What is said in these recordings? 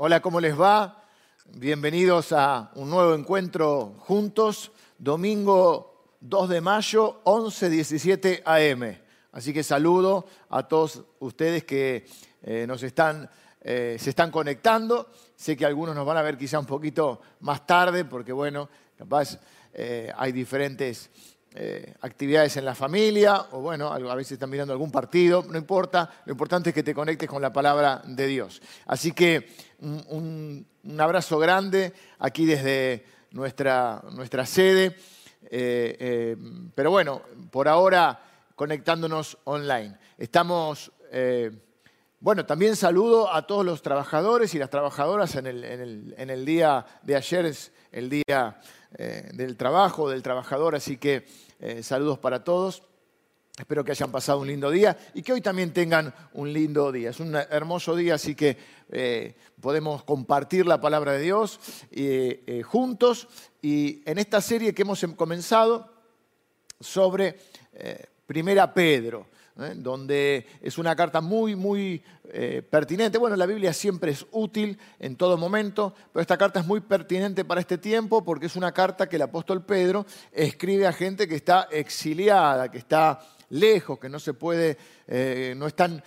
Hola, ¿cómo les va? Bienvenidos a un nuevo encuentro juntos, domingo 2 de mayo, 11.17 AM. Así que saludo a todos ustedes que eh, nos están, eh, se están conectando. Sé que algunos nos van a ver quizá un poquito más tarde, porque bueno, capaz eh, hay diferentes eh, actividades en la familia, o bueno, a veces están mirando algún partido, no importa, lo importante es que te conectes con la palabra de Dios. Así que un, abrazo grande aquí desde nuestra, nuestra sede, eh, eh, pero bueno, por ahora conectándonos online. Estamos, bueno, también saludo a todos los trabajadores y las trabajadoras en el, en el día de ayer, es el día eh, del trabajo, del trabajador, así que eh, saludos para todos. Espero que hayan pasado un lindo día y que hoy también tengan un lindo día. Es un hermoso día, así que eh, podemos compartir la palabra de Dios juntos. Y en esta serie que hemos comenzado sobre Primera Pedro. ¿Eh? donde es una carta muy, muy eh, pertinente. Bueno, la Biblia siempre es útil en todo momento, pero esta carta es muy pertinente para este tiempo porque es una carta que el apóstol Pedro escribe a gente que está exiliada, que está lejos, que no se puede, eh, no, están,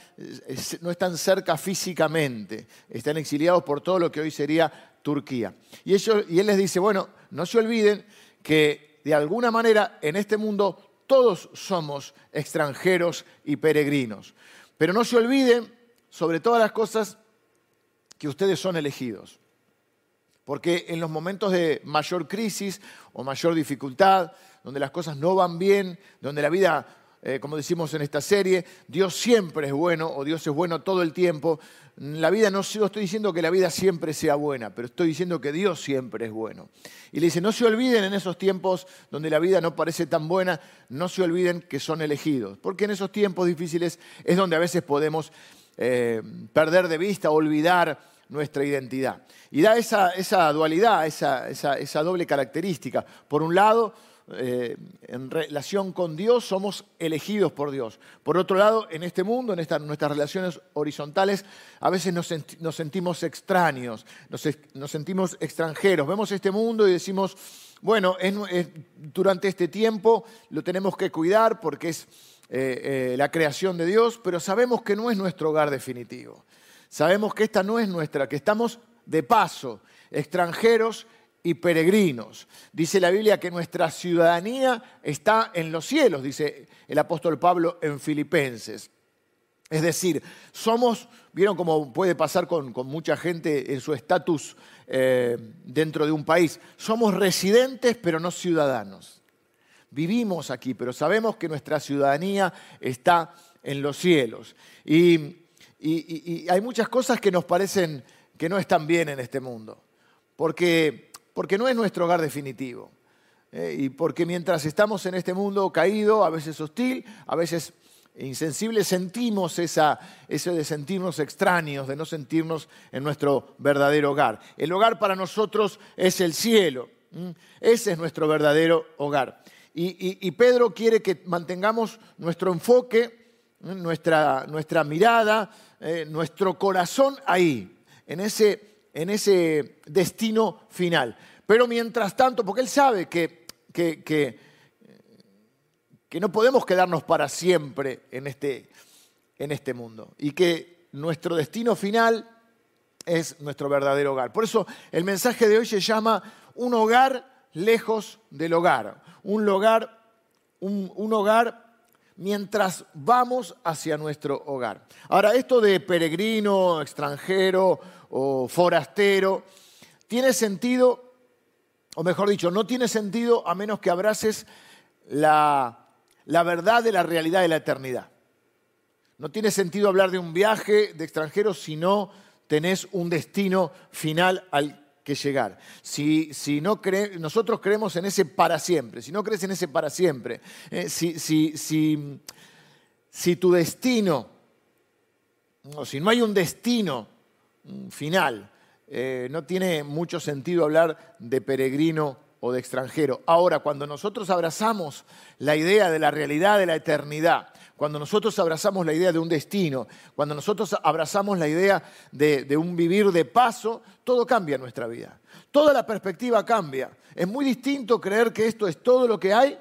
no están cerca físicamente, están exiliados por todo lo que hoy sería Turquía. Y, ellos, y él les dice, bueno, no se olviden que de alguna manera en este mundo todos somos extranjeros y peregrinos. Pero no se olviden, sobre todas las cosas, que ustedes son elegidos. Porque en los momentos de mayor crisis o mayor dificultad, donde las cosas no van bien, donde la vida eh, como decimos en esta serie, Dios siempre es bueno o Dios es bueno todo el tiempo. La vida no, estoy diciendo que la vida siempre sea buena, pero estoy diciendo que Dios siempre es bueno. Y le dice, no se olviden en esos tiempos donde la vida no parece tan buena, no se olviden que son elegidos, porque en esos tiempos difíciles es donde a veces podemos eh, perder de vista, olvidar nuestra identidad. Y da esa, dualidad, esa doble característica. Por un lado, eh, en relación con Dios somos elegidos por Dios. Por otro lado, en este mundo, en nuestras relaciones horizontales, a veces nos, sentimos extraños, nos, sentimos extranjeros. Vemos este mundo y decimos, bueno, durante este tiempo lo tenemos que cuidar porque es eh, eh, la creación de Dios, pero sabemos que no es nuestro hogar definitivo. Sabemos que esta no es nuestra, que estamos de paso, extranjeros y peregrinos. Dice la Biblia que nuestra ciudadanía está en los cielos, dice el apóstol Pablo en Filipenses. Es decir, somos, vieron cómo puede pasar con, mucha gente en su estatus eh, dentro de un país, somos residentes pero no ciudadanos. Vivimos aquí, pero sabemos que nuestra ciudadanía está en los cielos. y hay muchas cosas que nos parecen que no están bien en este mundo. Porque porque no es nuestro hogar definitivo. Eh, y porque mientras estamos en este mundo caído, a veces hostil, a veces insensible, sentimos esa, eso de sentirnos extraños, de no sentirnos en nuestro verdadero hogar. El hogar para nosotros es el cielo. Ese es nuestro verdadero hogar. Y, Pedro quiere que mantengamos nuestro enfoque, nuestra, nuestra mirada, eh, nuestro corazón ahí, en ese en ese destino final. Pero mientras tanto, porque Él sabe que, que, que, no podemos quedarnos para siempre en este, en este mundo y que nuestro destino final es nuestro verdadero hogar. Por eso el mensaje de hoy se llama un hogar lejos del hogar, un hogar, un, un hogar mientras vamos hacia nuestro hogar. Ahora, esto de peregrino, extranjero o forastero, tiene sentido, o mejor dicho, no tiene sentido a menos que abraces la, la verdad de la realidad de la eternidad. No tiene sentido hablar de un viaje de extranjero si no tenés un destino final al que llegar. Si, si no nosotros creemos en ese para siempre, si no crees en ese para siempre, eh, si, si, si, tu destino, o si no hay un destino final. Eh, no tiene mucho sentido hablar de peregrino o de extranjero. Ahora, cuando nosotros abrazamos la idea de la realidad de la eternidad, cuando nosotros abrazamos la idea de un destino, cuando nosotros abrazamos la idea de, un vivir de paso, todo cambia en nuestra vida. Toda la perspectiva cambia. Es muy distinto creer que esto es todo lo que hay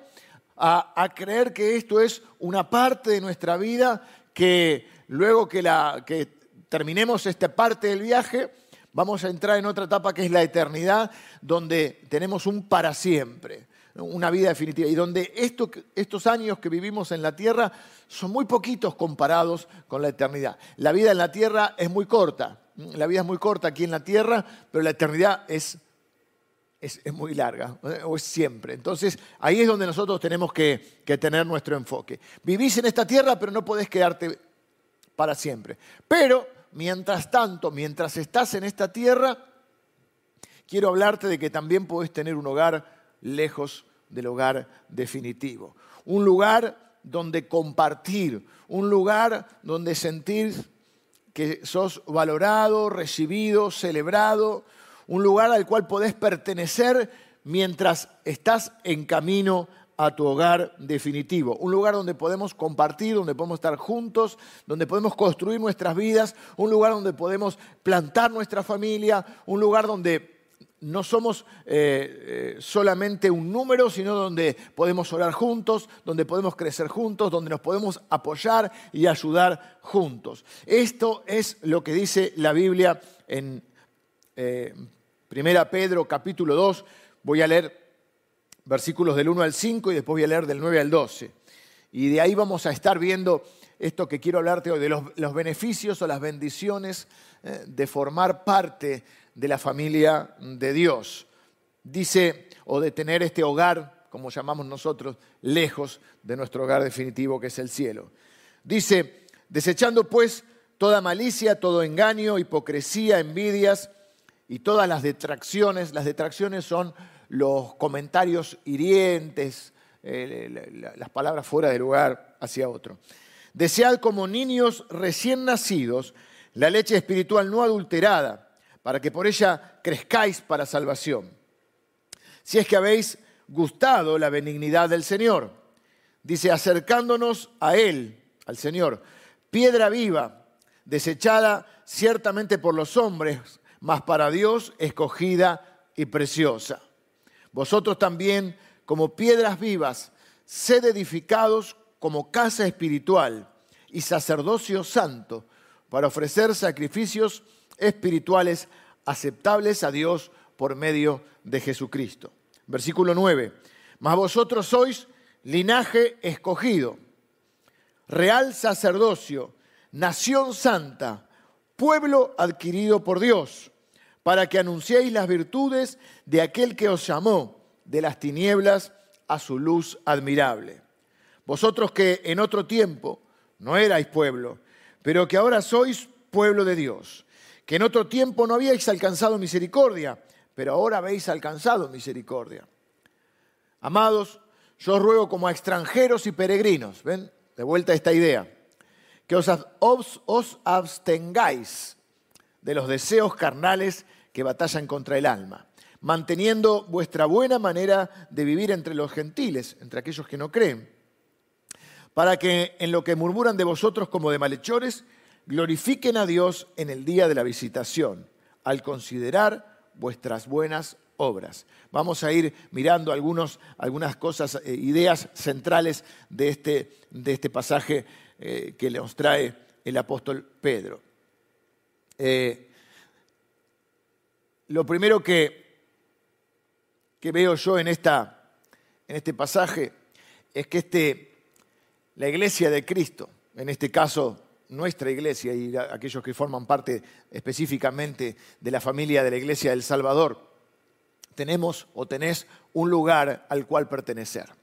a, creer que esto es una parte de nuestra vida que luego que, la, que terminemos esta parte del viaje, vamos a entrar en otra etapa que es la eternidad, donde tenemos un para siempre una vida definitiva. Y donde estos años que vivimos en la tierra son muy poquitos comparados con la eternidad. La vida en la tierra es muy corta. La vida es muy corta aquí en la tierra, pero la eternidad es, es, muy larga, o es siempre. Entonces, ahí es donde nosotros tenemos que, que tener nuestro enfoque. Vivís en esta tierra, pero no podés quedarte para siempre. Pero, mientras tanto, mientras estás en esta tierra, quiero hablarte de que también podés tener un hogar lejos del hogar definitivo. Un lugar donde compartir, un lugar donde sentir que sos valorado, recibido, celebrado, un lugar al cual podés pertenecer mientras estás en camino a tu hogar definitivo. Un lugar donde podemos compartir, donde podemos estar juntos, donde podemos construir nuestras vidas, un lugar donde podemos plantar nuestra familia, un lugar donde no somos eh, eh, solamente un número, sino donde podemos orar juntos, donde podemos crecer juntos, donde nos podemos apoyar y ayudar juntos. Esto es lo que dice la Biblia en eh, 1 Pedro capítulo 2. Voy a leer versículos del 1 al 5 y después voy a leer del 9 al 12. Y de ahí vamos a estar viendo esto que quiero hablarte hoy, de los, beneficios o las bendiciones eh, de formar parte de la familia de Dios. Dice, o de tener este hogar, como llamamos nosotros, lejos de nuestro hogar definitivo que es el cielo. Dice, desechando pues toda malicia, todo engaño, hipocresía, envidias y todas las detracciones. Las detracciones son los comentarios hirientes, eh, las palabras fuera de lugar hacia otro. Desead como niños recién nacidos la leche espiritual no adulterada para que por ella crezcáis para salvación. Si es que habéis gustado la benignidad del Señor, dice, acercándonos a Él, al Señor, piedra viva, desechada ciertamente por los hombres, mas para Dios escogida y preciosa. Vosotros también, como piedras vivas, sed edificados como casa espiritual y sacerdocio santo, para ofrecer sacrificios espirituales aceptables a Dios por medio de Jesucristo. Versículo 9. Mas vosotros sois linaje escogido, real sacerdocio, nación santa, pueblo adquirido por Dios, para que anunciéis las virtudes de aquel que os llamó de las tinieblas a su luz admirable. Vosotros que en otro tiempo no erais pueblo, pero que ahora sois pueblo de Dios que en otro tiempo no habíais alcanzado misericordia, pero ahora habéis alcanzado misericordia. Amados, yo os ruego como a extranjeros y peregrinos, ¿ven? De vuelta a esta idea, que os, os abstengáis de los deseos carnales que batallan contra el alma, manteniendo vuestra buena manera de vivir entre los gentiles, entre aquellos que no creen, para que en lo que murmuran de vosotros como de malhechores, glorifiquen a Dios en el día de la visitación, al considerar vuestras buenas obras. Vamos a ir mirando algunas cosas, eh, ideas centrales de este, este pasaje eh, que nos trae el apóstol Pedro. Eh, lo primero que, que veo yo en, esta, en este pasaje es que este, la iglesia de Cristo, en este caso nuestra iglesia y aquellos que forman parte específicamente de la familia de la iglesia del Salvador, tenemos o tenés un lugar al cual pertenecer.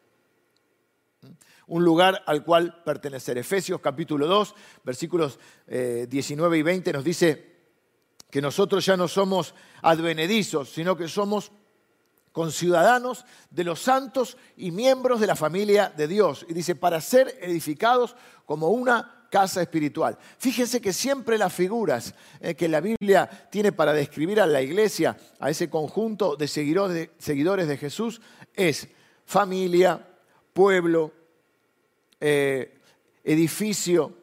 Un lugar al cual pertenecer. Efesios capítulo 2, versículos 19 eh, y 20 nos dice que nosotros ya no somos advenedizos, sino que somos conciudadanos de los santos y miembros de la familia de Dios. Y dice, para ser edificados como una casa espiritual. Fíjense que siempre las figuras eh, que la Biblia tiene para describir a la iglesia, a ese conjunto de seguidores de, Jesús, es familia, pueblo, eh, edificio,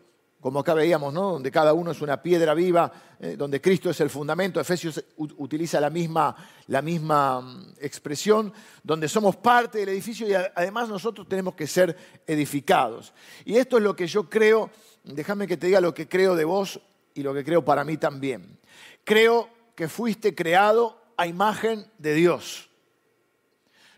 como acá veíamos, ¿no? donde cada uno es una piedra viva, eh, donde Cristo es el fundamento. Efesios utiliza la misma, la misma mm, expresión, donde somos parte del edificio y además nosotros tenemos que ser edificados. Y esto es lo que yo creo, déjame que te diga lo que creo de vos y lo que creo para mí también. Creo que fuiste creado a imagen de Dios.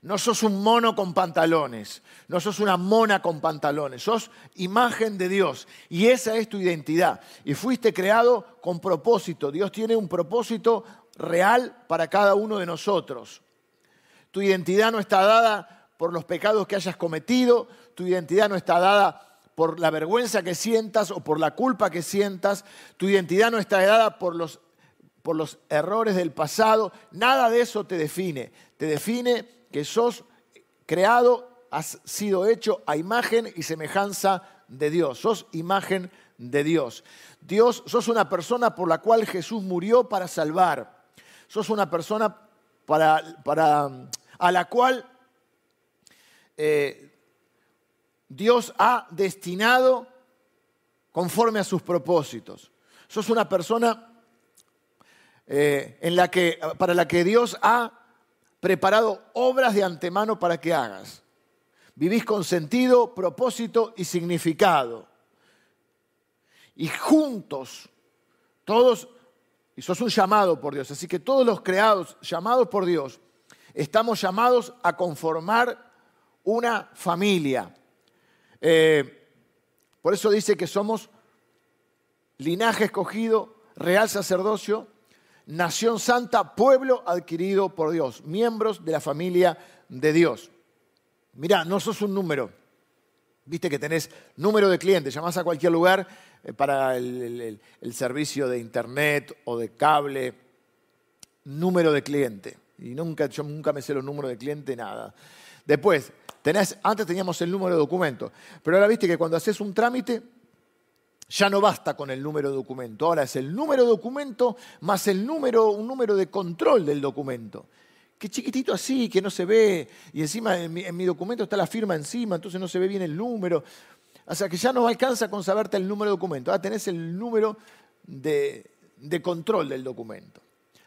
No sos un mono con pantalones, no sos una mona con pantalones, sos imagen de Dios y esa es tu identidad. Y fuiste creado con propósito. Dios tiene un propósito real para cada uno de nosotros. Tu identidad no está dada por los pecados que hayas cometido, tu identidad no está dada por la vergüenza que sientas o por la culpa que sientas, tu identidad no está dada por los, por los errores del pasado, nada de eso te define. Te define que sos creado, has sido hecho a imagen y semejanza de Dios. Sos imagen de Dios. Dios, sos una persona por la cual Jesús murió para salvar. Sos una persona para, para a la cual eh, Dios ha destinado conforme a sus propósitos. Sos una persona eh, en la que, para la que Dios ha preparado obras de antemano para que hagas. Vivís con sentido, propósito y significado. Y juntos, todos, y sos un llamado por Dios, así que todos los creados, llamados por Dios, estamos llamados a conformar una familia. Eh, por eso dice que somos linaje escogido, real sacerdocio, nación santa, pueblo adquirido por Dios, miembros de la familia de Dios. Mirá, no sos un número. Viste que tenés número de clientes, llamás a cualquier lugar eh, para el, servicio de internet o de cable, número de cliente. Y nunca, yo nunca me sé los números de cliente, nada. Después, tenés, antes teníamos el número de documento, pero ahora viste que cuando haces un trámite, ya no basta con el número de documento, ahora es el número de documento más el número, un número de control del documento. Que chiquitito así, que no se ve, y encima en mi, documento está la firma encima, entonces no se ve bien el número. O sea que ya no alcanza con saberte el número de documento, ahora tenés el número de, control del documento.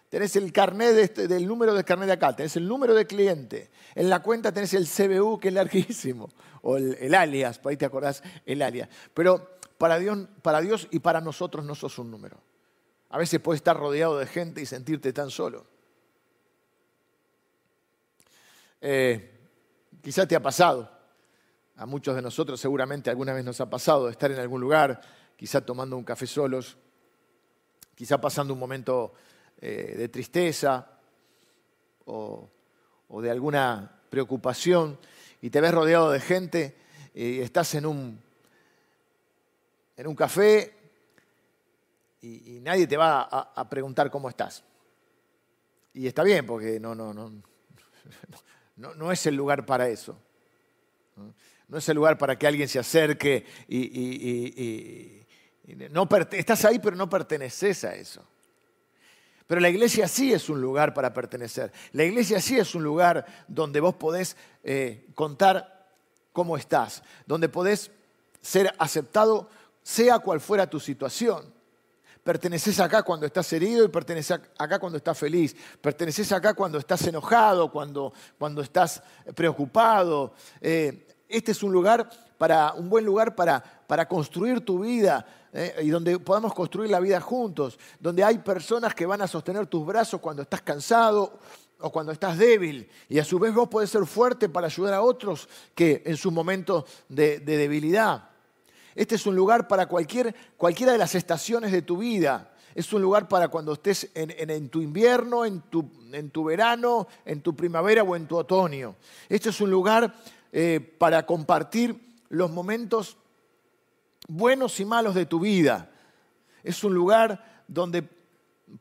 Tenés el carnet este, del número de carnet de acá, tenés el número de cliente. En la cuenta tenés el CBU, que es larguísimo, o el, alias, por ahí te acordás el alias. Pero para Dios, y para nosotros no sos un número. A veces puedes estar rodeado de gente y sentirte tan solo. Eh, quizá te ha pasado, a muchos de nosotros seguramente alguna vez nos ha pasado de estar en algún lugar, quizá tomando un café solos, quizá pasando un momento eh, de tristeza o, de alguna preocupación y te ves rodeado de gente y estás en un, en un café y, nadie te va a, preguntar cómo estás. Y está bien, porque no, no, no, no, es el lugar para eso. No es el lugar para que alguien se acerque y, no estás ahí, pero no perteneces a eso. Pero la iglesia sí es un lugar para pertenecer. La iglesia sí es un lugar donde vos podés eh, contar cómo estás, donde podés ser aceptado sea cual fuera tu situación. Perteneces acá cuando estás herido y perteneces acá cuando estás feliz. Perteneces acá cuando estás enojado, cuando, cuando estás preocupado. Eh, este es un lugar para, un buen lugar para, para construir tu vida eh, y donde podamos construir la vida juntos. Donde hay personas que van a sostener tus brazos cuando estás cansado o cuando estás débil. Y a su vez vos podés ser fuerte para ayudar a otros que en su momento de debilidad. Este es un lugar para cualquier, cualquiera de las estaciones de tu vida. Es un lugar para cuando estés en, tu invierno, en tu, en tu, verano, en tu primavera o en tu otoño. Este es un lugar eh, para compartir los momentos buenos y malos de tu vida. Es un lugar donde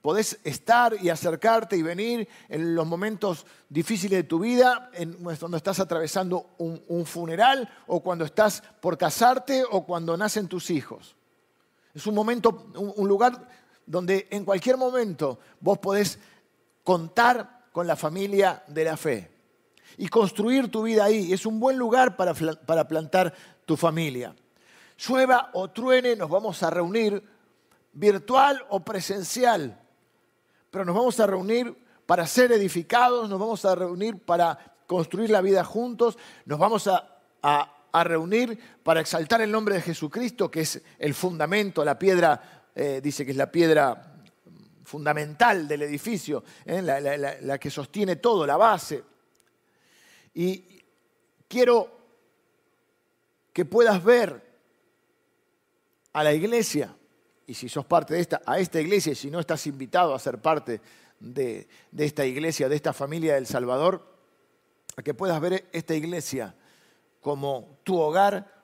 podés estar y acercarte y venir en los momentos difíciles de tu vida, en, cuando estás atravesando un, funeral o cuando estás por casarte o cuando nacen tus hijos. Es un momento, un lugar donde en cualquier momento vos podés contar con la familia de la fe y construir tu vida ahí. Es un buen lugar para, plantar tu familia. Llueva o truene, nos vamos a reunir virtual o presencial, pero nos vamos a reunir para ser edificados, nos vamos a reunir para construir la vida juntos, nos vamos a, reunir para exaltar el nombre de Jesucristo, que es el fundamento, la piedra, eh, dice que es la piedra fundamental del edificio, eh, la que sostiene todo, la base. Y quiero que puedas ver a la iglesia, y si sos parte de esta, a esta iglesia, y si no estás invitado a ser parte de, de esta iglesia, de esta familia del Salvador, a que puedas ver esta iglesia como tu hogar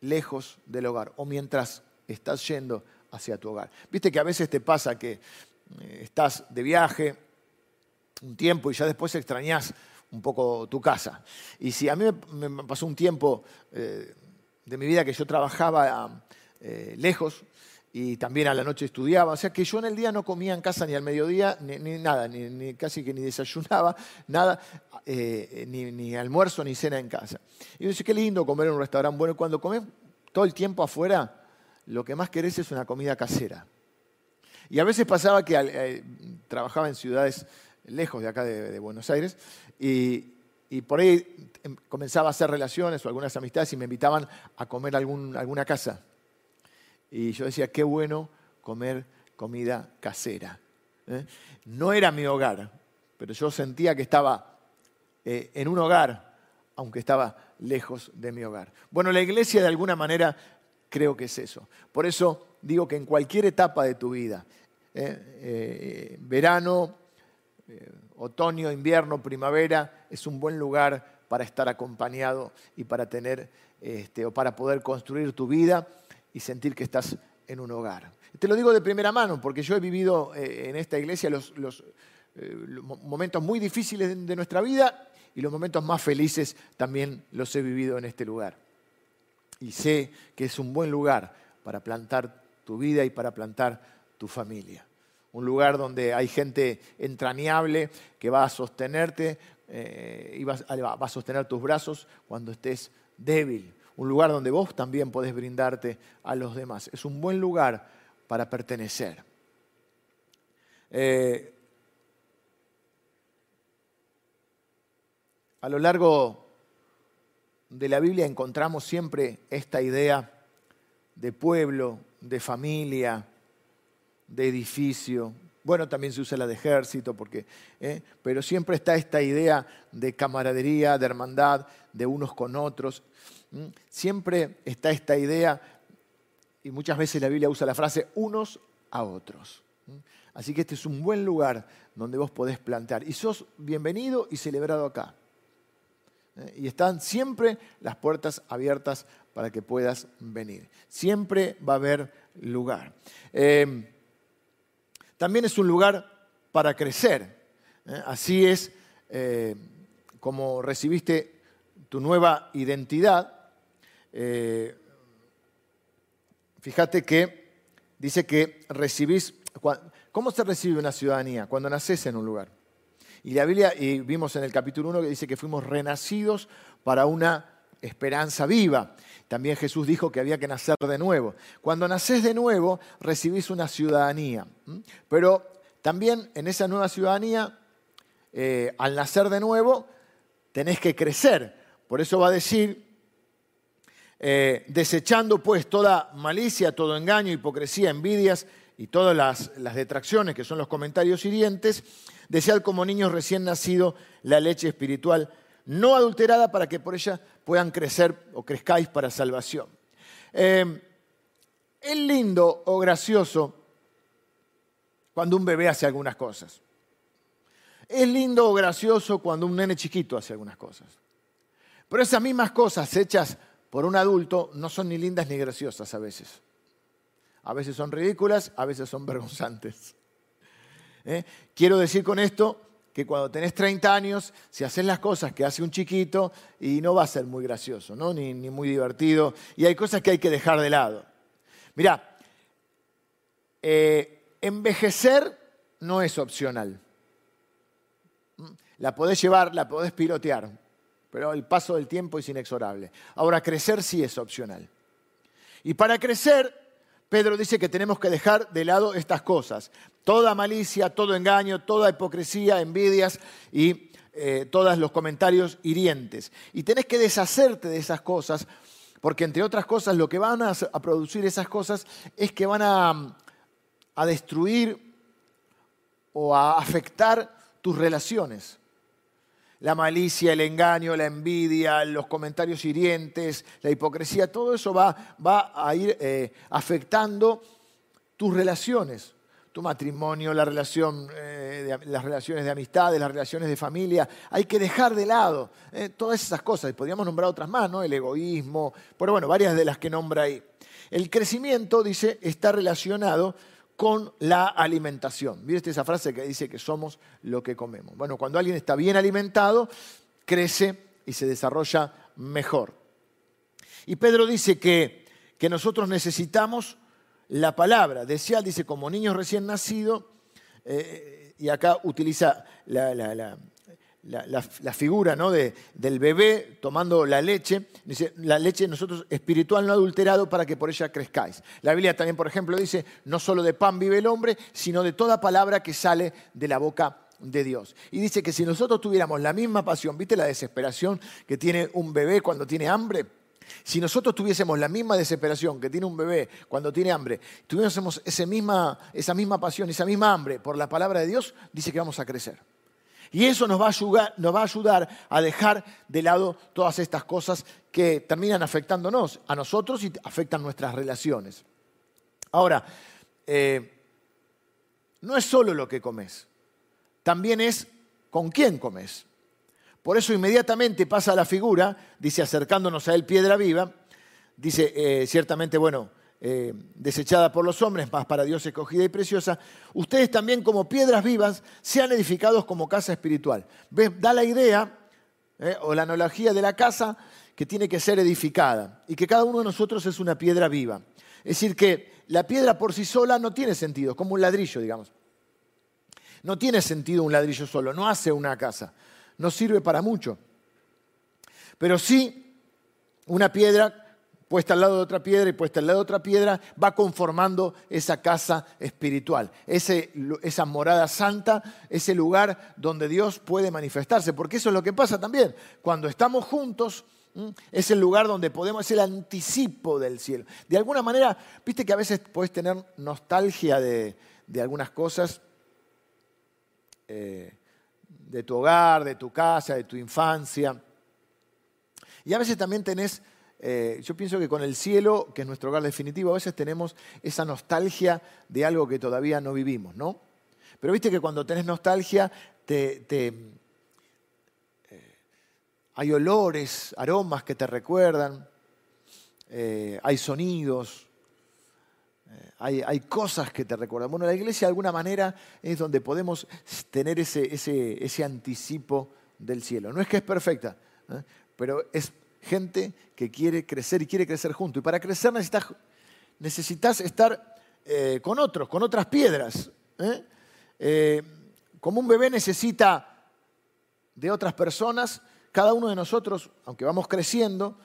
lejos del hogar, o mientras estás yendo hacia tu hogar. Viste que a veces te pasa que eh, estás de viaje un tiempo y ya después extrañas un poco tu casa. Y si a mí me pasó un tiempo eh, de mi vida que yo trabajaba eh, lejos y también a la noche estudiaba, o sea que yo en el día no comía en casa ni al mediodía, ni, nada, ni, casi que ni desayunaba, nada, eh, ni, almuerzo ni cena en casa. Y yo decía, qué lindo comer en un restaurante bueno, cuando comes todo el tiempo afuera, lo que más querés es una comida casera. Y a veces pasaba que trabajaba en ciudades lejos de acá de, Buenos Aires, y, por ahí em, comenzaba a hacer relaciones o algunas amistades y me invitaban a comer algún, alguna casa. Y yo decía, qué bueno comer comida casera. ¿eh? No era mi hogar, pero yo sentía que estaba eh, en un hogar, aunque estaba lejos de mi hogar. Bueno, la iglesia de alguna manera creo que es eso. Por eso digo que en cualquier etapa de tu vida, ¿eh? verano, otoño, invierno, primavera, es un buen lugar para estar acompañado y para tener este, o para poder construir tu vida y sentir que estás en un hogar. Te lo digo de primera mano, porque yo he vivido eh, en esta iglesia los, eh, momentos muy difíciles de nuestra vida y los momentos más felices también los he vivido en este lugar. Y sé que es un buen lugar para plantar tu vida y para plantar tu familia un lugar donde hay gente entrañable que va a sostenerte eh, y va, a sostener tus brazos cuando estés débil. Un lugar donde vos también podés brindarte a los demás. Es un buen lugar para pertenecer. Eh, a lo largo de la Biblia encontramos siempre esta idea de pueblo, de familia, de edificio. Bueno, también se usa la de ejército, porque, ¿eh? pero siempre está esta idea de camaradería, de hermandad, de unos con otros. Siempre está esta idea, y muchas veces la Biblia usa la frase unos a otros. Así que este es un buen lugar donde vos podés plantear. Y sos bienvenido y celebrado acá. ¿eh? Y están siempre las puertas abiertas para que puedas venir. Siempre va a haber lugar. Eh, también es un lugar para crecer. ¿eh? Así es eh, como recibiste tu nueva identidad. Eh, fíjate que dice que recibís... ¿Cómo se recibe una ciudadanía? Cuando naces en un lugar. Y la Biblia, y vimos en el capítulo 1 que dice que fuimos renacidos para una esperanza viva. También Jesús dijo que había que nacer de nuevo. Cuando naces de nuevo, recibís una ciudadanía. Pero también en esa nueva ciudadanía, eh, al nacer de nuevo, tenés que crecer. Por eso va a decir, eh, desechando pues toda malicia, todo engaño, hipocresía, envidias y todas las, las detracciones, que son los comentarios hirientes, desead como niños recién nacidos la leche espiritual no adulterada para que por ella puedan crecer o crezcáis para salvación. Eh, es lindo o gracioso cuando un bebé hace algunas cosas. Es lindo o gracioso cuando un nene chiquito hace algunas cosas. Pero esas mismas cosas hechas por un adulto no son ni lindas ni graciosas a veces. A veces son ridículas, a veces son vergonzantes. ¿Eh? Quiero decir con esto que cuando tenés 30 años, si haces las cosas que hace un chiquito, y no va a ser muy gracioso, ¿no? ni, muy divertido, y hay cosas que hay que dejar de lado. Mirá, eh, envejecer no es opcional. La podés llevar, la podés pilotear, pero el paso del tiempo es inexorable. Ahora, crecer sí es opcional. Y para crecer, Pedro dice que tenemos que dejar de lado estas cosas. Toda malicia, todo engaño, toda hipocresía, envidias y eh, todos los comentarios hirientes. Y tenés que deshacerte de esas cosas, porque entre otras cosas lo que van a, producir esas cosas es que van a, a destruir o a afectar tus relaciones la malicia, el engaño, la envidia, los comentarios hirientes, la hipocresía, todo eso va, va a ir eh, afectando tus relaciones, tu matrimonio, eh, las relaciones de amistad, las relaciones de familia. Hay que dejar de lado eh, todas esas cosas. Podríamos nombrar otras más, ¿no? El egoísmo, pero bueno, varias de las que nombra ahí. El crecimiento, dice, está relacionado con la alimentación. ¿Viste esa frase que dice que somos lo que comemos? Bueno, cuando alguien está bien alimentado, crece y se desarrolla mejor. Y Pedro dice que, que nosotros necesitamos la palabra. Decía, dice, como niños recién nacidos, eh, y acá utiliza la, figura ¿no? de, del bebé tomando la leche, dice, la leche nosotros espiritual no adulterado para que por ella crezcáis. La Biblia también, por ejemplo, dice, no solo de pan vive el hombre, sino de toda palabra que sale de la boca de Dios. Y dice que si nosotros tuviéramos la misma pasión, ¿viste la desesperación que tiene un bebé cuando tiene hambre? Si nosotros tuviésemos la misma desesperación que tiene un bebé cuando tiene hambre, tuviésemos esa misma, esa misma pasión, esa misma hambre por la palabra de Dios, dice que vamos a crecer. Y eso nos va, a ayudar, a dejar de lado todas estas cosas que terminan afectándonos a nosotros y afectan nuestras relaciones. Ahora, eh, no es solo lo que comes, también es con quién comes. Por eso inmediatamente pasa la figura, dice acercándonos a él piedra viva, dice eh, ciertamente, bueno, eh, desechada por los hombres, más para Dios escogida y preciosa, ustedes también como piedras vivas sean edificados como casa espiritual. Da la idea eh, o la analogía de la casa que tiene que ser edificada y que cada uno de nosotros es una piedra viva. Es decir, que la piedra por sí sola no tiene sentido, como un ladrillo, digamos. No tiene sentido un ladrillo solo, no hace una casa, no sirve para mucho. Pero sí, una piedra puesta al lado de otra piedra y puesta al lado de otra piedra, va conformando esa casa espiritual, esa morada santa, ese lugar donde Dios puede manifestarse, porque eso es lo que pasa también. Cuando estamos juntos, es el lugar donde podemos, es el anticipo del cielo. De alguna manera, viste que a veces puedes tener nostalgia de, algunas cosas, eh, de tu hogar, de tu casa, de tu infancia. Y a veces también tenés eh, yo pienso que con el cielo, que es nuestro hogar definitivo, a veces tenemos esa nostalgia de algo que todavía no vivimos, ¿no? Pero viste que cuando tenés nostalgia, te, eh, hay olores, aromas que te recuerdan, eh, hay sonidos, hay, hay, cosas que te recuerdan. Bueno, la iglesia de alguna manera es donde podemos tener ese, ese, ese anticipo del cielo. No es que es perfecta, pero es gente que quiere crecer y quiere crecer junto. Y para crecer necesitas, estar eh, con otros, con otras piedras. ¿eh? Eh, como un bebé necesita de otras personas, cada uno de nosotros, aunque vamos creciendo,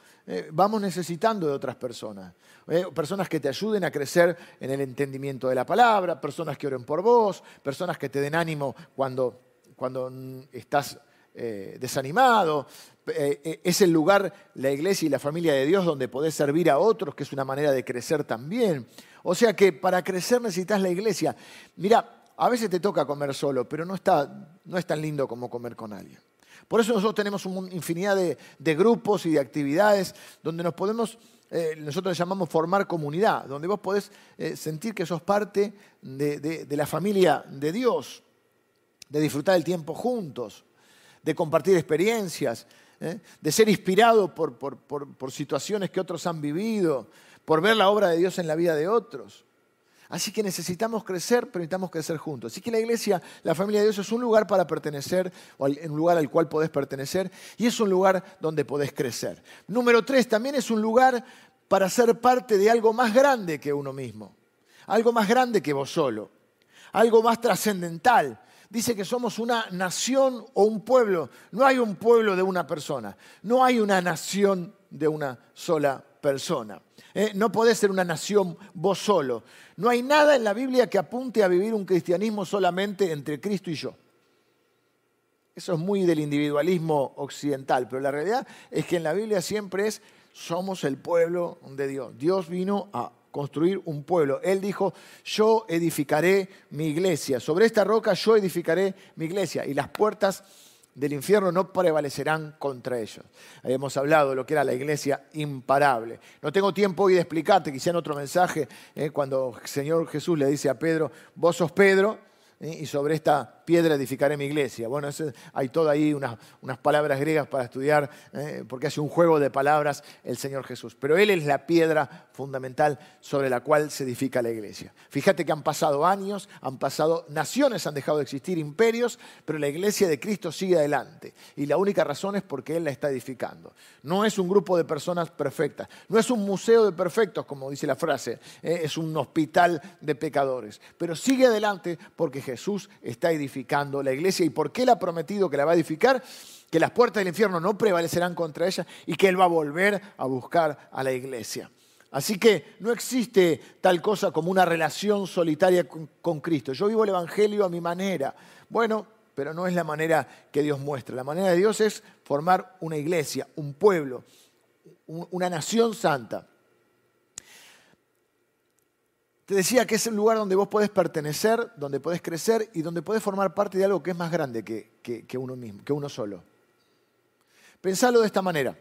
vamos necesitando de otras personas. Personas que te ayuden a crecer en el entendimiento de la palabra, personas que oren por vos, personas que te den ánimo cuando, cuando estás desanimado, eh, eh, es el lugar, la iglesia y la familia de Dios, donde podés servir a otros, que es una manera de crecer también. O sea que para crecer necesitas la iglesia. Mira, a veces te toca comer solo, pero no, está, no es tan lindo como comer con alguien. Por eso nosotros tenemos una infinidad de, grupos y de actividades donde nos podemos, eh, nosotros le llamamos formar comunidad, donde vos podés sentir que sos parte de, de la familia de Dios, de disfrutar el tiempo juntos, de compartir experiencias, ¿eh? de ser inspirado por, por, situaciones que otros han vivido, por ver la obra de Dios en la vida de otros. Así que necesitamos crecer, pero necesitamos crecer juntos. Así que la iglesia, la familia de Dios es un lugar para pertenecer, o un lugar al cual podés pertenecer, y es un lugar donde podés crecer. Número tres, también es un lugar para ser parte de algo más grande que uno mismo. algo más grande que vos solo, algo más trascendental. Dice que somos una nación o un pueblo. No hay un pueblo de una persona, no hay una nación de una sola persona. ¿eh? no podés ser una nación vos solo. No hay nada en la Biblia que apunte a vivir un cristianismo solamente entre Cristo y yo. Eso es muy del individualismo occidental, pero la realidad es que en la Biblia siempre es somos el pueblo de Dios. Dios vino a construir un pueblo. Él dijo, yo edificaré mi iglesia. Sobre esta roca yo edificaré mi iglesia. Y las puertas del infierno no prevalecerán contra ellos. Habíamos hablado de lo que era la iglesia imparable. No tengo tiempo hoy de explicarte, quizá en otro mensaje, eh, cuando el Señor Jesús le dice a Pedro, vos sos Pedro, y sobre esta piedra edificaré mi iglesia. Bueno, hay todo ahí unas, palabras griegas para estudiar, eh, porque hace un juego de palabras el Señor Jesús. Pero Él es la piedra fundamental sobre la cual se edifica la iglesia. Fíjate que han pasado años, han pasado, naciones han dejado de existir, imperios, pero la iglesia de Cristo sigue adelante. Y la única razón es porque Él la está edificando. No es un grupo de personas perfectas, no es un museo de perfectos, como dice la frase, eh, es un hospital de pecadores. Pero sigue adelante porque Jesús está edificando la iglesia y por qué Él ha prometido que la va a edificar, que las puertas del infierno no prevalecerán contra ella y que Él va a volver a buscar a la iglesia. Así que no existe tal cosa como una relación solitaria con, Cristo. Yo vivo el Evangelio a mi manera. Bueno, pero no es la manera que Dios muestra. La manera de Dios es formar una iglesia, un pueblo, una nación santa. Te decía que es el lugar donde vos podés pertenecer, donde podés crecer y donde podés formar parte de algo que es más grande que, uno mismo, que uno solo. Pensalo de esta manera.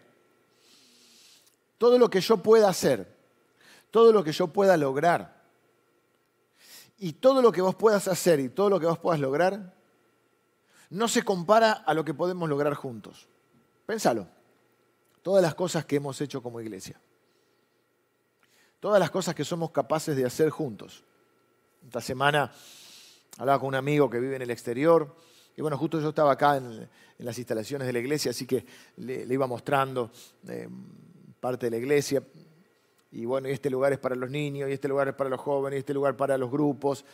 Todo lo que yo pueda hacer, todo lo que yo pueda lograr, y todo lo que vos puedas hacer y todo lo que vos puedas lograr, no se compara a lo que podemos lograr juntos. Pensalo. Todas las cosas que hemos hecho como iglesia todas las cosas que somos capaces de hacer juntos. Esta semana hablaba con un amigo que vive en el exterior y bueno, justo yo estaba acá en, las instalaciones de la iglesia, así que le, iba mostrando eh, parte de la iglesia. Y bueno, este lugar es para los niños, y este lugar es para los jóvenes, y este lugar para los grupos.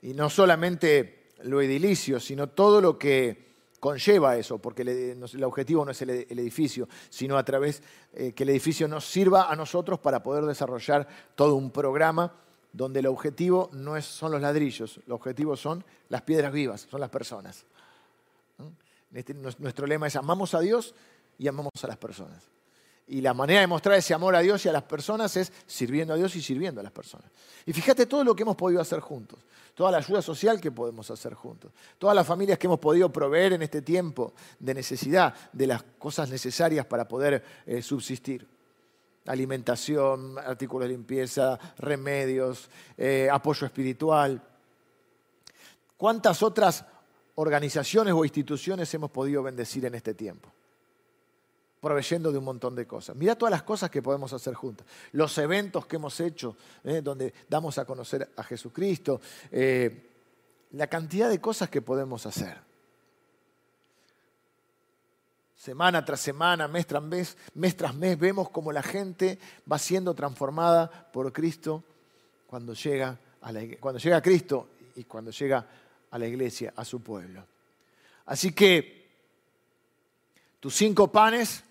Y no solamente lo edilicio, sino todo lo que conlleva eso, porque el, objetivo no es el, edificio, sino a través eh, que el edificio nos sirva a nosotros para poder desarrollar todo un programa donde el objetivo no es, son los ladrillos, el objetivo son las piedras vivas, son las personas. Este, nuestro lema es amamos a Dios y amamos a las personas. Y la manera de mostrar ese amor a Dios y a las personas es sirviendo a Dios y sirviendo a las personas. Y fíjate todo lo que hemos podido hacer juntos, toda la ayuda social que podemos hacer juntos, todas las familias que hemos podido proveer en este tiempo de necesidad, de las cosas necesarias para poder eh, subsistir. Alimentación, artículos de limpieza, remedios, eh, apoyo espiritual. ¿Cuántas otras organizaciones o instituciones hemos podido bendecir en este tiempo? Proveyendo de un montón de cosas. Mira todas las cosas que podemos hacer juntos. Los eventos que hemos hecho, eh, donde damos a conocer a Jesucristo, eh, la cantidad de cosas que podemos hacer. Semana tras semana, mes tras mes, mes tras mes, vemos como la gente va siendo transformada por Cristo cuando llega a, cuando llega a Cristo y cuando llega a la iglesia, a su pueblo. Así que tus cinco panes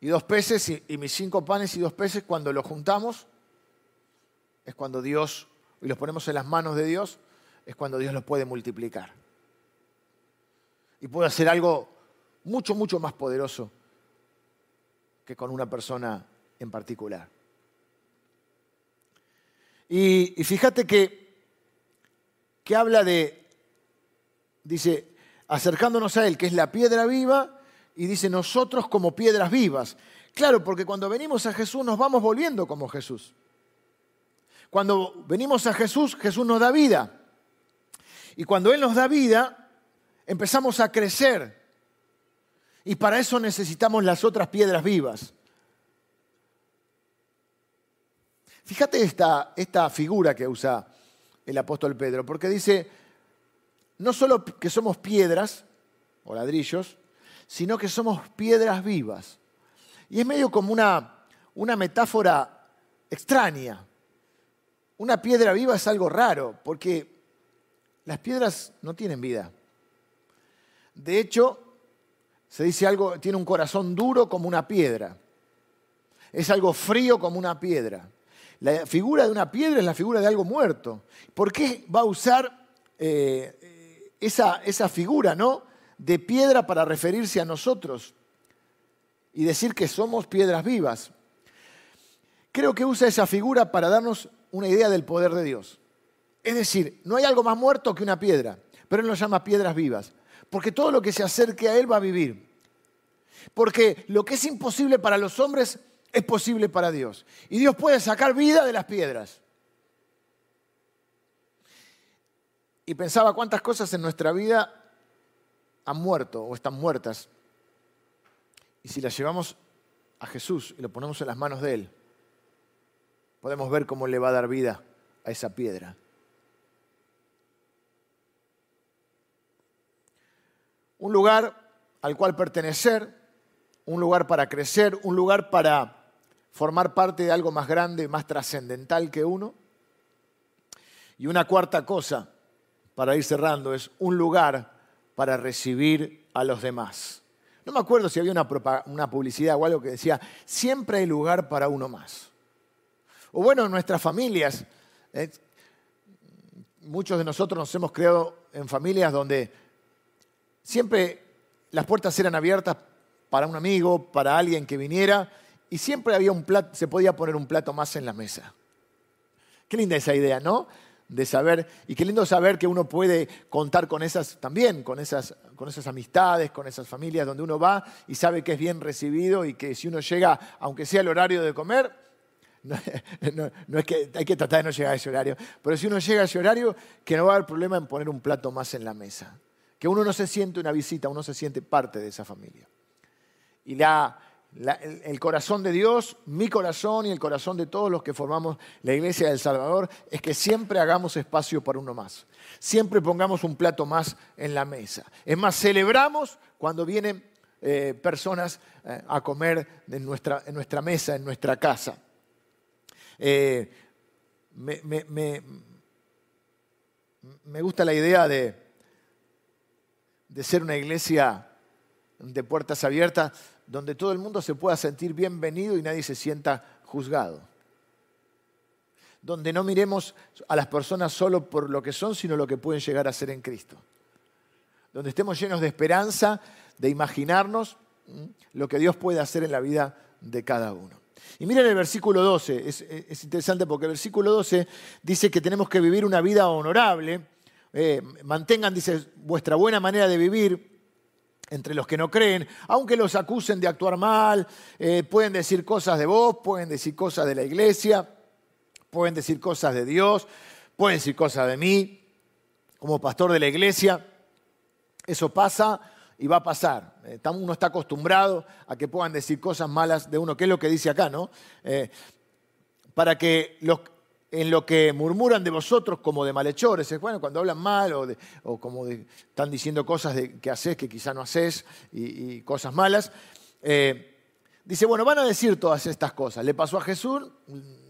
y dos peces y, mis cinco panes y dos peces, cuando los juntamos, es cuando Dios, y los ponemos en las manos de Dios, es cuando Dios los puede multiplicar. Y puede hacer algo mucho, mucho más poderoso que con una persona en particular. Y, y fíjate que, que habla de, dice, acercándonos a Él, que es la piedra viva y dice nosotros como piedras vivas. Claro, porque cuando venimos a Jesús nos vamos volviendo como Jesús. Cuando venimos a Jesús, Jesús nos da vida. Y cuando Él nos da vida, empezamos a crecer. Y para eso necesitamos las otras piedras vivas. Fíjate esta, esta figura que usa el apóstol Pedro, porque dice, no solo que somos piedras o ladrillos, sino que somos piedras vivas. Y es medio como una, una metáfora extraña. una piedra viva es algo raro, porque las piedras no tienen vida. De hecho, se dice algo, tiene un corazón duro como una piedra. Es algo frío como una piedra. La figura de una piedra es la figura de algo muerto. ¿Por qué va a usar eh, esa, esa figura ¿no? De piedra para referirse a nosotros y decir que somos piedras vivas? Creo que usa esa figura para darnos una idea del poder de Dios. Es decir, no hay algo más muerto que una piedra, pero Él lo llama piedras vivas. Porque todo lo que se acerque a Él va a vivir. Porque lo que es imposible para los hombres es posible para Dios. Y Dios puede sacar vida de las piedras. Y pensaba cuántas cosas en nuestra vida han muerto o están muertas. Y si las llevamos a Jesús y lo ponemos en las manos de Él, podemos ver cómo le va a dar vida a esa piedra. Un lugar al cual pertenecer, un lugar para crecer, un lugar para formar parte de algo más grande, más trascendental que uno. Y una cuarta cosa, para ir cerrando, es un lugar para recibir a los demás. No me acuerdo si había una, publicidad o algo que decía, siempre hay lugar para uno más. O bueno, en nuestras familias, eh, muchos de nosotros nos hemos creado en familias donde siempre las puertas eran abiertas para un amigo, para alguien que viniera, y siempre había un plato, se podía poner un plato más en la mesa. Qué linda esa idea, ¿no? De saber, y qué lindo saber que uno puede contar con esas también, con esas, con esas amistades, con esas familias donde uno va y sabe que es bien recibido y que si uno llega, aunque sea el horario de comer, no, no, es que hay que tratar de no llegar a ese horario, pero si uno llega a ese horario, que no va a haber problema en poner un plato más en la mesa. Que uno no se siente una visita, uno se siente parte de esa familia. Y la, el, corazón de Dios, mi corazón y el corazón de todos los que formamos la iglesia del Salvador, es que siempre hagamos espacio para uno más. Siempre pongamos un plato más en la mesa. Es más, celebramos cuando vienen eh, personas eh, a comer en nuestra, en nuestra, mesa, en nuestra casa. Eh, me, me, gusta la idea de, de ser una iglesia de puertas abiertas donde todo el mundo se pueda sentir bienvenido y nadie se sienta juzgado. Donde no miremos a las personas solo por lo que son, sino lo que pueden llegar a ser en Cristo. Donde estemos llenos de esperanza, de imaginarnos lo que Dios puede hacer en la vida de cada uno. Y miren el versículo 12, es, es interesante porque el versículo 12 dice que tenemos que vivir una vida honorable. Eh, mantengan, dice, vuestra buena manera de vivir entre los que no creen, aunque los acusen de actuar mal, eh, pueden decir cosas de vos, pueden decir cosas de la iglesia, pueden decir cosas de Dios, pueden decir cosas de mí, como pastor de la iglesia. Eso pasa y va a pasar. Eh, uno está acostumbrado a que puedan decir cosas malas de uno, que es lo que dice acá, ¿no? Eh, para que los, en lo que murmuran de vosotros como de malhechores. Bueno, cuando hablan mal o, como están diciendo cosas de, que haces que quizá no haces y, cosas malas. Eh, dice, bueno, van a decir todas estas cosas. Le pasó a Jesús,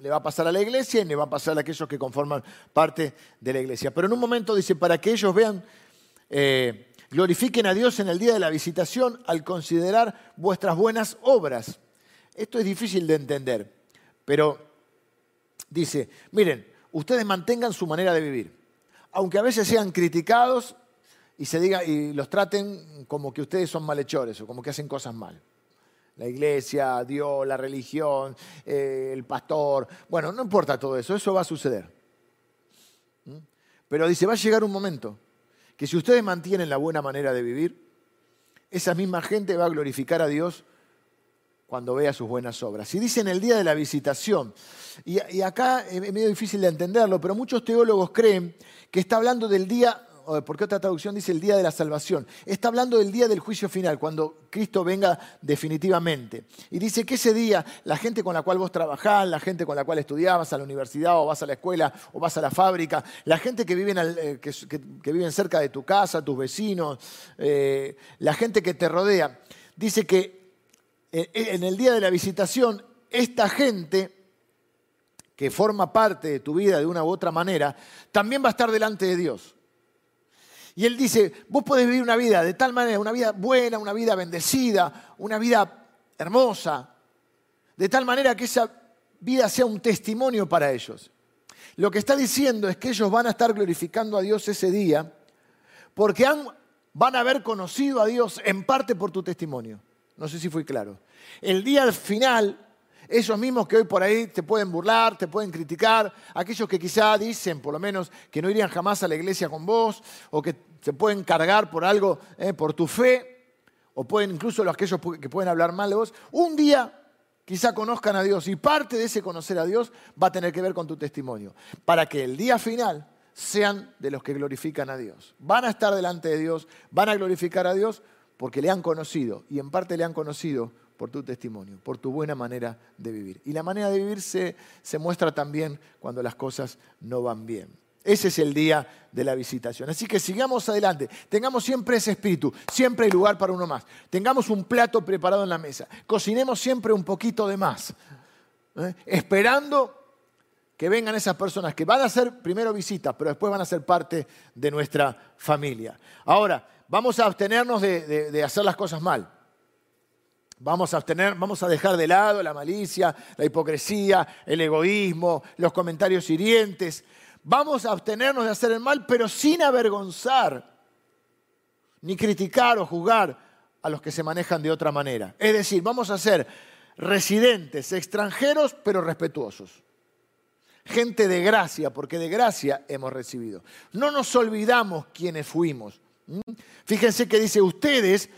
le va a pasar a la iglesia y le va a pasar a aquellos que conforman parte de la iglesia. Pero en un momento dice, para que ellos vean, eh, glorifiquen a Dios en el día de la visitación al considerar vuestras buenas obras. Esto es difícil de entender, pero dice, miren, ustedes mantengan su manera de vivir, aunque a veces sean criticados y, se diga, y los traten como que ustedes son malhechores o como que hacen cosas mal. La iglesia, Dios, la religión, eh, el pastor. Bueno, no importa todo eso, eso va a suceder. ¿Mm? Pero dice, va a llegar un momento que si ustedes mantienen la buena manera de vivir, esa misma gente va a glorificar a Dios cuando vea sus buenas obras. Y dice en el día de la visitación, y, acá es medio difícil de entenderlo, pero muchos teólogos creen que está hablando del día, porque otra traducción dice el día de la salvación, está hablando del día del juicio final, cuando Cristo venga definitivamente. Y dice que ese día la gente con la cual vos trabajás, la gente con la cual estudiabas a la universidad o vas a la escuela o vas a la fábrica, la gente que viven, eh, que, cerca de tu casa, tus vecinos, eh, la gente que te rodea, dice que en el día de la visitación, esta gente que forma parte de tu vida de una u otra manera, también va a estar delante de Dios. Y Él dice, vos podés vivir una vida de tal manera, una vida buena, una vida bendecida, una vida hermosa, de tal manera que esa vida sea un testimonio para ellos. Lo que está diciendo es que ellos van a estar glorificando a Dios ese día porque van a haber conocido a Dios en parte por tu testimonio. No sé si fui claro. El día final, esos mismos que hoy por ahí te pueden burlar, te pueden criticar, aquellos que quizá dicen por lo menos que no irían jamás a la iglesia con vos o que se pueden cargar por algo, eh, por tu fe, o pueden incluso los aquellos que pueden hablar mal de vos, un día quizá conozcan a Dios y parte de ese conocer a Dios va a tener que ver con tu testimonio, para que el día final sean de los que glorifican a Dios. Van a estar delante de Dios, van a glorificar a Dios porque le han conocido y en parte le han conocido por tu testimonio, por tu buena manera de vivir. Y la manera de vivir se, muestra también cuando las cosas no van bien. Ese es el día de la visitación. Así que sigamos adelante. Tengamos siempre ese espíritu. Siempre hay lugar para uno más. Tengamos un plato preparado en la mesa. Cocinemos siempre un poquito de más. ¿eh? Esperando que vengan esas personas que van a hacer primero visitas, pero después van a ser parte de nuestra familia. Ahora, vamos a abstenernos de, hacer las cosas mal. Vamos a, vamos a dejar de lado la malicia, la hipocresía, el egoísmo, los comentarios hirientes, Vamos a abstenernos de hacer el mal, pero sin avergonzar, ni criticar o juzgar a los que se manejan de otra manera. Es decir, vamos a ser residentes, extranjeros, pero respetuosos. Gente de gracia, porque de gracia hemos recibido. No nos olvidamos quiénes fuimos. Fíjense que dice ustedes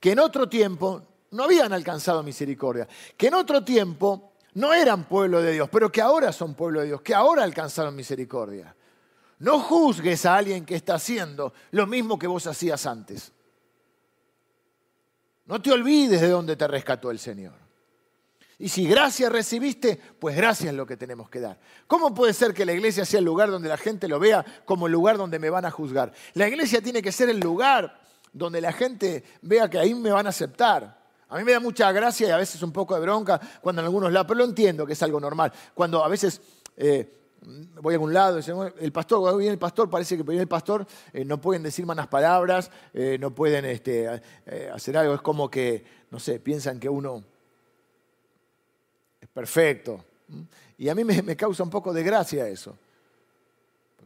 que en otro tiempo no habían alcanzado misericordia, que en otro tiempo no eran pueblo de Dios, pero que ahora son pueblo de Dios, que ahora alcanzaron misericordia. No juzgues a alguien que está haciendo lo mismo que vos hacías antes. No te olvides de dónde te rescató el Señor. Y si gracia recibiste, pues gracia es lo que tenemos que dar. ¿Cómo puede ser que la iglesia sea el lugar donde la gente lo vea como el lugar donde me van a juzgar? La iglesia tiene que ser el lugar donde la gente vea que ahí me van a aceptar. A mí me da mucha gracia y a veces un poco de bronca cuando en algunos lados, pero lo entiendo que es algo normal. Cuando a veces eh, voy a algún lado, el pastor, cuando viene el pastor, parece que viene el pastor, eh, no pueden decir malas palabras, eh, no pueden este, hacer algo, es como que, no sé, piensan que uno perfecto. Y a mí me causa un poco de gracia eso.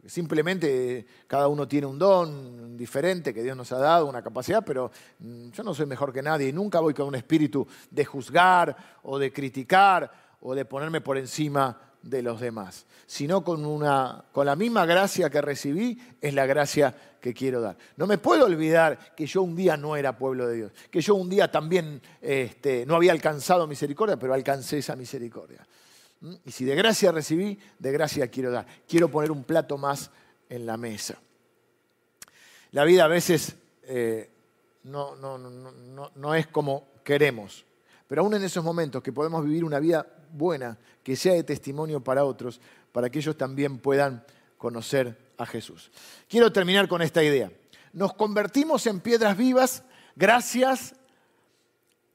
Simplemente cada uno tiene un don diferente que Dios nos ha dado, una capacidad, pero mm, yo no soy mejor que nadie y nunca voy con un espíritu de juzgar o de criticar o de ponerme por encima de los demás, sino con, una, con la misma gracia que recibí es la gracia quiero dar. No me puedo olvidar que yo un día no era pueblo de Dios, que yo un día también este, no había alcanzado misericordia, pero alcancé esa misericordia. ¿Mm? Y si de gracia recibí, de gracia quiero dar. Quiero poner un plato más en la mesa. La vida a veces eh, no, no, es como queremos, pero aún en esos momentos que podemos vivir una vida buena, que sea de testimonio para otros, para que ellos también puedan conocer a Jesús. Quiero terminar con esta idea. Nos convertimos en piedras vivas gracias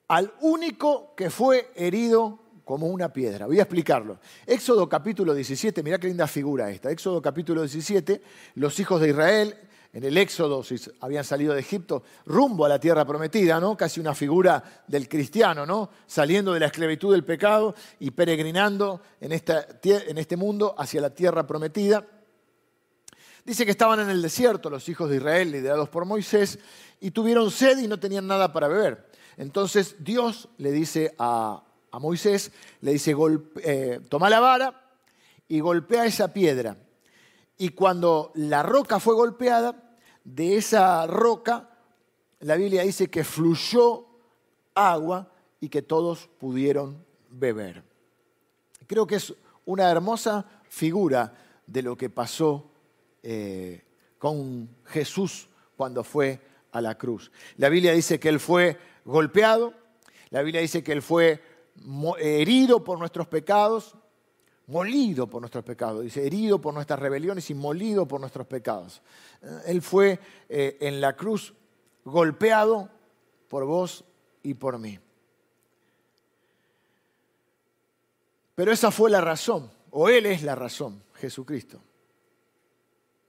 al único que fue herido como una piedra. Voy a explicarlo. Éxodo capítulo 17, mirá qué linda figura esta. Éxodo capítulo 17, los hijos de Israel, en el Éxodo habían salido de Egipto rumbo a la tierra prometida, ¿no? Casi una figura del cristiano, ¿no? Saliendo de la esclavitud del pecado y peregrinando en este mundo hacia la tierra prometida. Dice que estaban en el desierto los hijos de Israel, liderados por Moisés, y tuvieron sed y no tenían nada para beber. Entonces Dios le dice a, Moisés, le dice, eh, toma la vara y golpea esa piedra. Y cuando la roca fue golpeada, de esa roca, la Biblia dice que fluyó agua y que todos pudieron beber. Creo que es una hermosa figura de lo que pasó eh, con Jesús cuando fue a la cruz. La Biblia dice que Él fue golpeado, la Biblia dice que Él fue herido por nuestros pecados, molido por nuestros pecados, dice, herido por nuestras rebeliones y molido por nuestros pecados. Él fue eh, en la cruz golpeado por vos y por mí. Pero esa fue la razón. o Él es la razón, Jesucristo,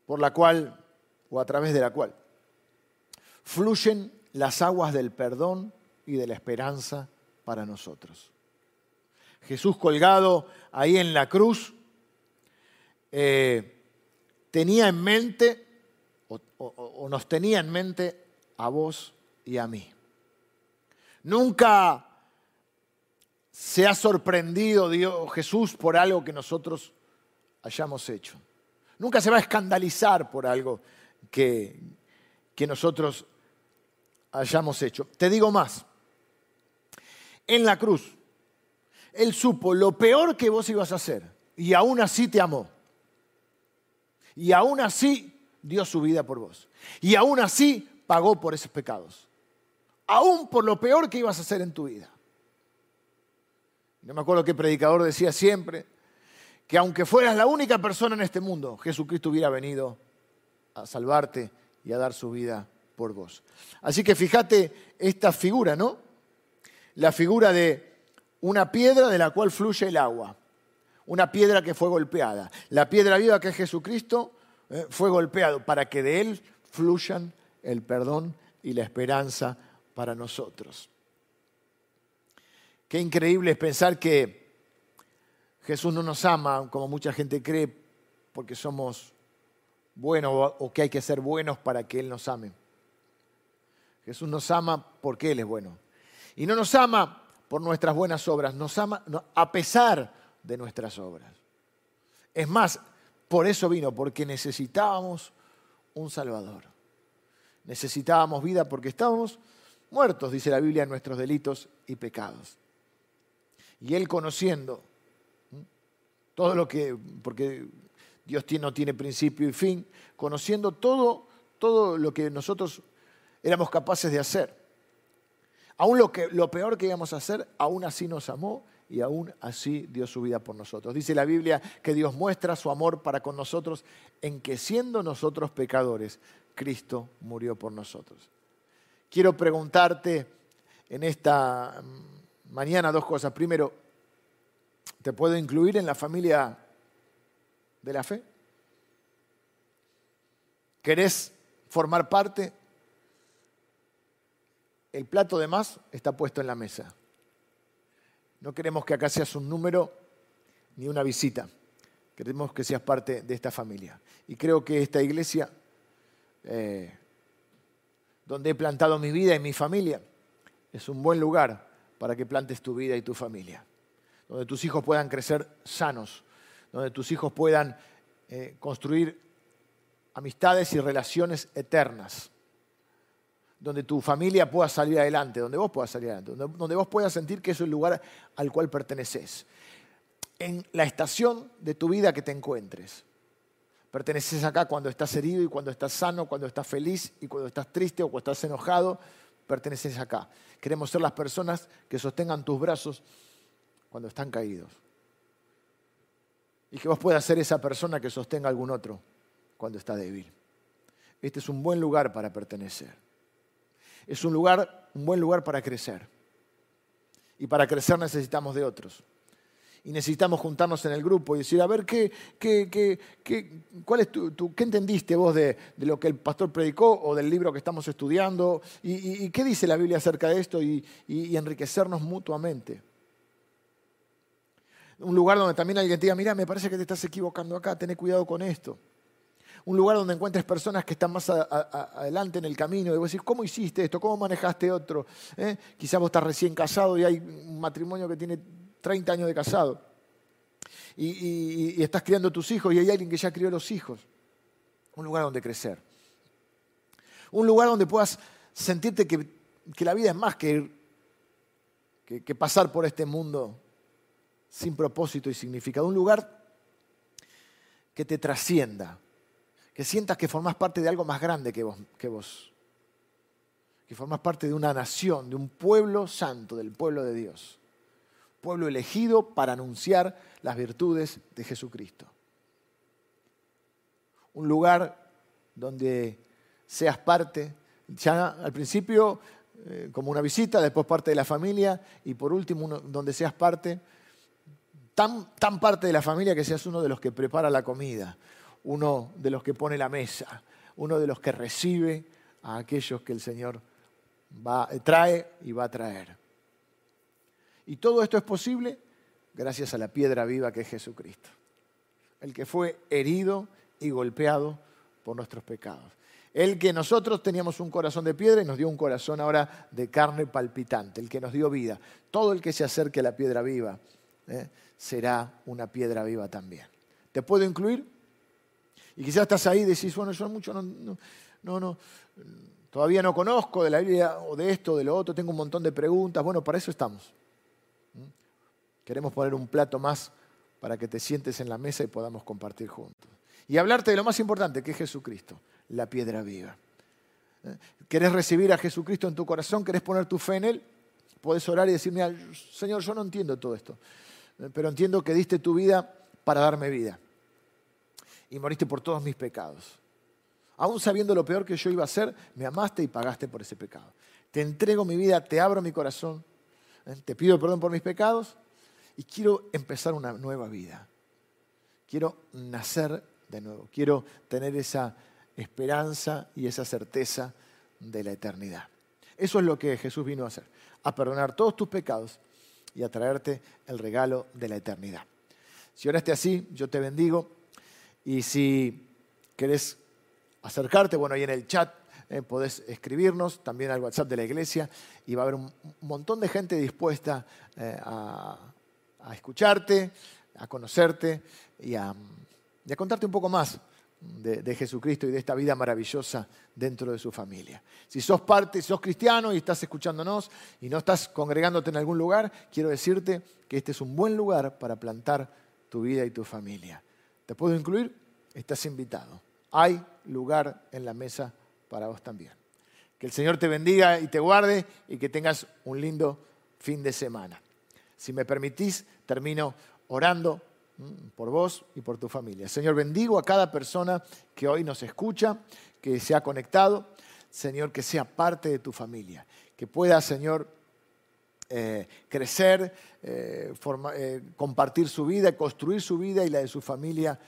por la cual, o a través de la cual, fluyen las aguas del perdón y de la esperanza para nosotros. Jesús colgado ahí en la cruz eh, tenía en mente, o, o nos tenía en mente, a vos y a mí. Nunca se ha sorprendido Dios, Jesús por algo que nosotros hayamos hecho. Nunca se va a escandalizar por algo que, que nosotros hayamos hecho. Te digo más, en la cruz, Él supo lo peor que vos ibas a hacer y aún así te amó. Y aún así dio su vida por vos. Y aún así pagó por esos pecados. Aún por lo peor que ibas a hacer en tu vida. No me acuerdo qué predicador decía siempre que aunque fueras la única persona en este mundo, Jesucristo hubiera venido a salvarte y a dar su vida por vos. Así que fíjate esta figura, ¿no? La figura de una piedra de la cual fluye el agua, una piedra que fue golpeada. La piedra viva que es Jesucristo eh, fue golpeado para que de él fluyan el perdón y la esperanza para nosotros. Qué increíble es pensar que Jesús no nos ama como mucha gente cree porque somos buenos o que hay que ser buenos para que Él nos ame. Jesús nos ama porque Él es bueno. Y no nos ama por nuestras buenas obras, nos ama a pesar de nuestras obras. Es más, por eso vino, porque necesitábamos un Salvador. Necesitábamos vida porque estábamos muertos, dice la Biblia, en nuestros delitos y pecados. Y él conociendo todo lo que, porque Dios no tiene principio y fin, conociendo todo, todo lo que nosotros éramos capaces de hacer. Aún lo, que, lo peor que íbamos a hacer, aún así nos amó y aún así dio su vida por nosotros. Dice la Biblia que Dios muestra su amor para con nosotros en que siendo nosotros pecadores, Cristo murió por nosotros. Quiero preguntarte en esta mañana dos cosas. Primero, ¿te puedo incluir en la familia de la fe? ¿Querés formar parte? El plato de más está puesto en la mesa. No queremos que acá seas un número ni una visita. Queremos que seas parte de esta familia. Y creo que esta iglesia, eh, donde he plantado mi vida y mi familia, es un buen lugar para que plantes tu vida y tu familia, donde tus hijos puedan crecer sanos, donde tus hijos puedan eh, construir amistades y relaciones eternas, donde tu familia pueda salir adelante, donde vos puedas salir adelante, donde, donde vos puedas sentir que es el lugar al cual perteneces. En la estación de tu vida que te encuentres. Perteneces acá cuando estás herido y cuando estás sano, cuando estás feliz y cuando estás triste o cuando estás enojado perteneces acá. Queremos ser las personas que sostengan tus brazos cuando están caídos. Y que vos puedas ser esa persona que sostenga a algún otro cuando está débil. Este es un buen lugar para pertenecer. Es un lugar, un buen lugar para crecer. Y para crecer necesitamos de otros y necesitamos juntarnos en el grupo y decir, a ver, ¿qué, qué, qué, qué cuál es ¿qué entendiste vos de, lo que el pastor predicó o del libro que estamos estudiando? ¿Y, qué dice la Biblia acerca de esto? Y, enriquecernos mutuamente. Un lugar donde también alguien te diga, mira, me parece que te estás equivocando acá, ten cuidado con esto un lugar donde encuentres personas que están más adelante en el camino y vos decís, ¿cómo hiciste esto? ¿Cómo manejaste otro? ¿Eh? Quizás vos estás recién casado y hay un matrimonio que tiene 30 años de casado. Y, estás criando tus hijos y hay alguien que ya crió los hijos. Un lugar donde crecer. Un lugar donde puedas sentirte que, la vida es más que, que pasar por este mundo sin propósito y significado. Un lugar que te trascienda. Que sientas que formas parte de algo más grande que vos, que vos. Que formas parte de una nación, de un pueblo santo, del pueblo de Dios pueblo elegido para anunciar las virtudes de Jesucristo. Un lugar donde seas parte, ya al principio eh, como una visita, después parte de la familia y por último donde seas parte tan, parte de la familia que seas uno de los que prepara la comida, uno de los que pone la mesa, uno de los que recibe a aquellos que el Señor va, trae y va a traer. Y todo esto es posible gracias a la piedra viva que es Jesucristo, el que fue herido y golpeado por nuestros pecados. El que nosotros teníamos un corazón de piedra y nos dio un corazón ahora de carne palpitante, el que nos dio vida. Todo el que se acerque a la piedra viva ¿eh? Será una piedra viva también. ¿Te puedo incluir? Y quizás estás ahí y decís, bueno, yo mucho no, no, no, todavía no conozco de la Biblia o de esto, de lo otro, tengo un montón de preguntas. Bueno, para eso estamos. Queremos poner un plato más para que te sientes en la mesa y podamos compartir juntos. Y hablarte de lo más importante, que es Jesucristo la piedra viva. ¿Eh? ¿Querés recibir a Jesucristo en tu corazón? ¿Querés poner tu fe en Él? Puedes orar y decir, Señor, yo no entiendo todo esto. Pero entiendo que diste tu vida para darme vida. Y moriste por todos mis pecados. Aún sabiendo lo peor que yo iba a hacer, me amaste y pagaste por ese pecado. Te entrego mi vida, te abro mi corazón, ¿eh? te pido perdón por mis pecados y quiero empezar una nueva vida. Quiero nacer de nuevo. Quiero tener esa esperanza y esa certeza de la eternidad. Eso es lo que Jesús vino a hacer, a perdonar todos tus pecados y a traerte el regalo de la eternidad. Si oraste así, yo te bendigo. Y si querés acercarte, bueno, ahí en el chat eh, podés escribirnos, también al WhatsApp de la iglesia, y va a haber un montón de gente dispuesta eh, a, escucharte, a conocerte y a contarte un poco más de, Jesucristo y de esta vida maravillosa dentro de su familia. Si sos parte, si sos cristiano y estás escuchándonos y no estás congregándote en algún lugar, quiero decirte que este es un buen lugar para plantar tu vida y tu familia. ¿Te puedo incluir? Estás invitado. Hay lugar en la mesa para vos también. Que el Señor te bendiga y te guarde y que tengas un lindo fin de semana. Si me permitís, termino orando por vos y por tu familia. Señor, bendigo a cada persona que hoy nos escucha, que se ha conectado. Señor, que sea parte de tu familia, que pueda, Señor, eh, crecer, eh, eh, compartir su vida, construir su vida y la de su familia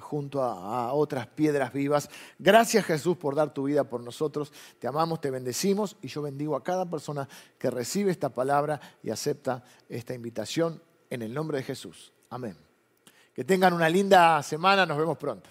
junto a, otras piedras vivas. Gracias Jesús por dar tu vida por nosotros. Te amamos, te bendecimos y yo bendigo a cada persona que recibe esta palabra y acepta esta invitación en el nombre de Jesús. Amén. Que tengan una linda semana, nos vemos pronto.